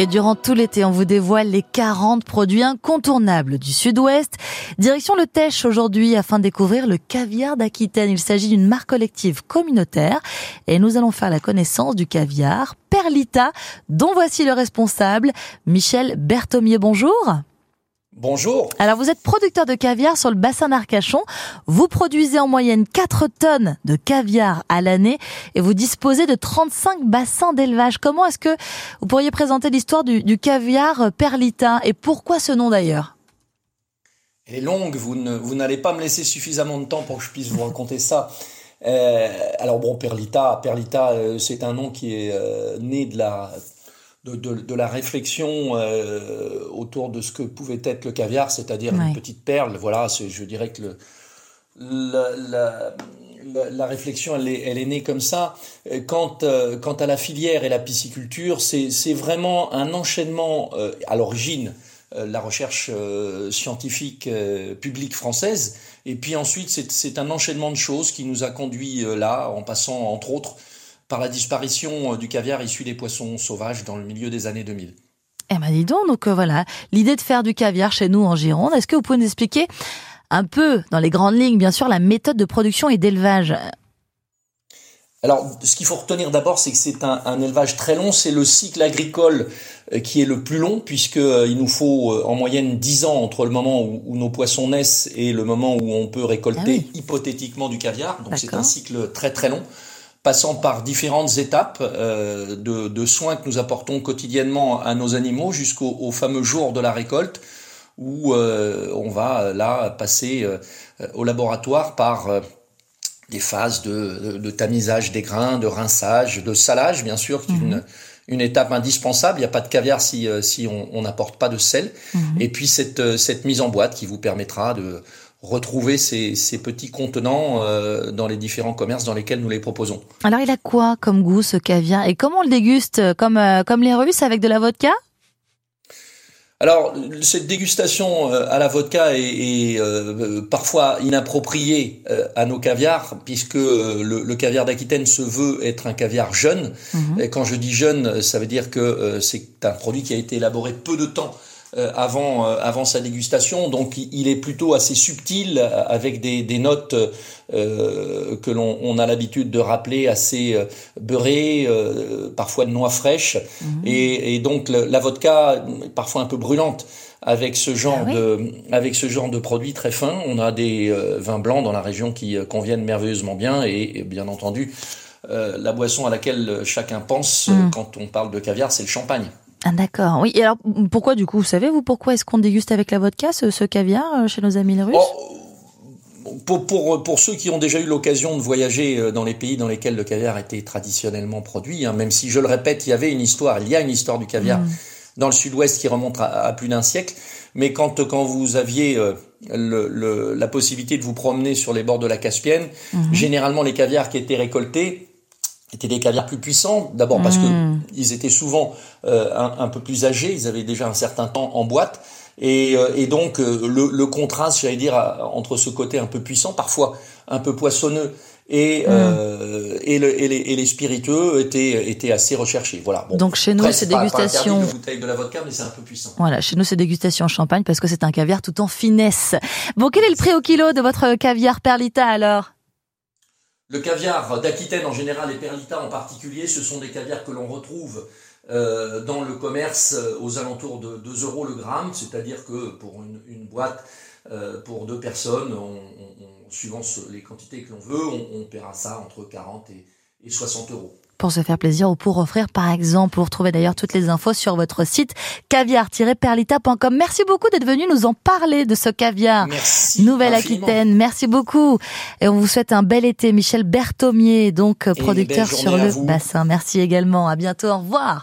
Et durant tout l'été, on vous dévoile les 40 produits incontournables du Sud-Ouest. Direction le Tèche aujourd'hui afin de découvrir le caviar d'Aquitaine. Il s'agit d'une marque collective communautaire et nous allons faire la connaissance du caviar Perlita dont voici le responsable, Michel Berthomier. Bonjour. Bonjour. Alors vous êtes producteur de caviar sur le bassin d'Arcachon. Vous produisez en moyenne 4 tonnes de caviar à l'année et vous disposez de 35 bassins d'élevage. Comment est-ce que vous pourriez présenter l'histoire du, caviar Perlita et pourquoi ce nom d'ailleurs? Elle est longue, vous, vous n'allez pas me laisser suffisamment de temps pour que je puisse vous raconter ça. Euh, alors bon, Perlita, Perlita euh, c'est un nom qui est euh, né de la de, de, la réflexion euh, autour de ce que pouvait être le caviar, c'est-à-dire une petite perle. Voilà, je dirais que le, la, la, réflexion, elle est, elle est, née comme ça. Quant, euh, quant à la filière et la pisciculture, c'est vraiment un enchaînement euh, à l'origine la recherche scientifique publique française. Et puis ensuite, c'est un enchaînement de choses qui nous a conduit là, en passant, entre autres, par la disparition euh, du caviar issu des poissons sauvages dans le milieu des années 2000. Eh ben dis donc, donc euh, voilà, l'idée de faire du caviar chez nous en Gironde, est-ce que vous pouvez nous expliquer un peu, dans les grandes lignes, bien sûr, la méthode de production et d'élevage? Alors, ce qu'il faut retenir d'abord, c'est que c'est un, élevage très long. C'est le cycle agricole euh, qui est le plus long, puisqu'il nous faut en moyenne 10 ans entre le moment où, nos poissons naissent et le moment où on peut récolter ah hypothétiquement du caviar. Donc, c'est un cycle très très long passant par différentes étapes euh, de, de, soins que nous apportons quotidiennement à nos animaux jusqu'au fameux jour de la récolte où euh, on va là passer euh, au laboratoire par des phases de, de, tamisage des grains, de rinçage, de salage bien sûr, qui est une, mhm. une étape indispensable. Il n'y a pas de caviar si, si on n'apporte pas de sel. Mhm. Et puis cette, cette mise en boîte qui vous permettra de retrouver ces, ces petits contenants euh, dans les différents commerces dans lesquels nous les proposons. Alors il a quoi comme goût ce caviar? Et comment on le déguste comme euh, comme les Russes avec de la vodka? Alors, cette dégustation euh, à la vodka est, parfois inappropriée à nos caviars, puisque le, caviar d'Aquitaine se veut être un caviar jeune. Mhm. Et quand je dis jeune, ça veut dire que c'est un produit qui a été élaboré peu de temps euh, avant, euh, avant sa dégustation. Donc il est plutôt assez subtil euh, avec des, des notes que l'on on a l'habitude de rappeler assez beurrées, parfois de noix fraîches. Mhm. Et, et, donc la vodka, parfois un peu brûlante. Avec ce genre ah de, avec ce genre de produits très fins, on a des vins blancs dans la région qui conviennent merveilleusement bien et, bien entendu, la boisson à laquelle chacun pense mhm. quand on parle de caviar, c'est le champagne. Ah d'accord, oui. Et alors pourquoi du coup, vous savez vous pourquoi est-ce qu'on déguste avec la vodka ce, caviar euh, chez nos amis russes oh, pour, pour, pour, ceux qui ont déjà eu l'occasion de voyager euh, dans les pays dans lesquels le caviar était traditionnellement produit, hein, même si je le répète, il y avait une histoire, il y a une histoire du caviar mm. dans le sud-ouest qui remonte à, plus d'un siècle, mais quand, quand vous aviez euh, le, la possibilité de vous promener sur les bords de la Caspienne, mm-hmm. généralement les caviars qui étaient récoltés étaient des caviars plus puissants, d'abord parce que hmm. ils étaient souvent euh, un, peu plus âgés, ils avaient déjà un certain temps en boîte, et, euh, et donc euh, le, le, contraste, j'allais dire, entre ce côté un peu puissant, parfois un peu poissonneux, et, hmm. et, le, et, les, et, les, spiritueux étaient, étaient assez recherchés. Voilà. Bon, donc chez nous, c'est dégustation. Pas, bouteille de la vodka, mais c'est un peu puissant. Voilà, chez nous, c'est dégustation champagne parce que c'est un caviar tout en finesse. Bon, quel est le prix au kilo de votre caviar Perlita alors? Le caviar d'Aquitaine en général et Perlita en particulier, ce sont des caviars que l'on retrouve euh, dans le commerce euh, aux alentours de 2 euros le gramme, c'est-à-dire que pour une, boîte euh, pour deux personnes, suivant les quantités que l'on veut, on, paiera ça entre 40 et, et 60 euros pour se faire plaisir ou pour offrir par exemple. Vous retrouvez d'ailleurs toutes les infos sur votre site caviar-perlita.com. Merci beaucoup d'être venu nous en parler de ce caviar Nouvelle-Aquitaine. Merci beaucoup. Et on vous souhaite un bel été. Michel Berthomier, donc producteur sur le bassin. Merci également. À bientôt. Au revoir.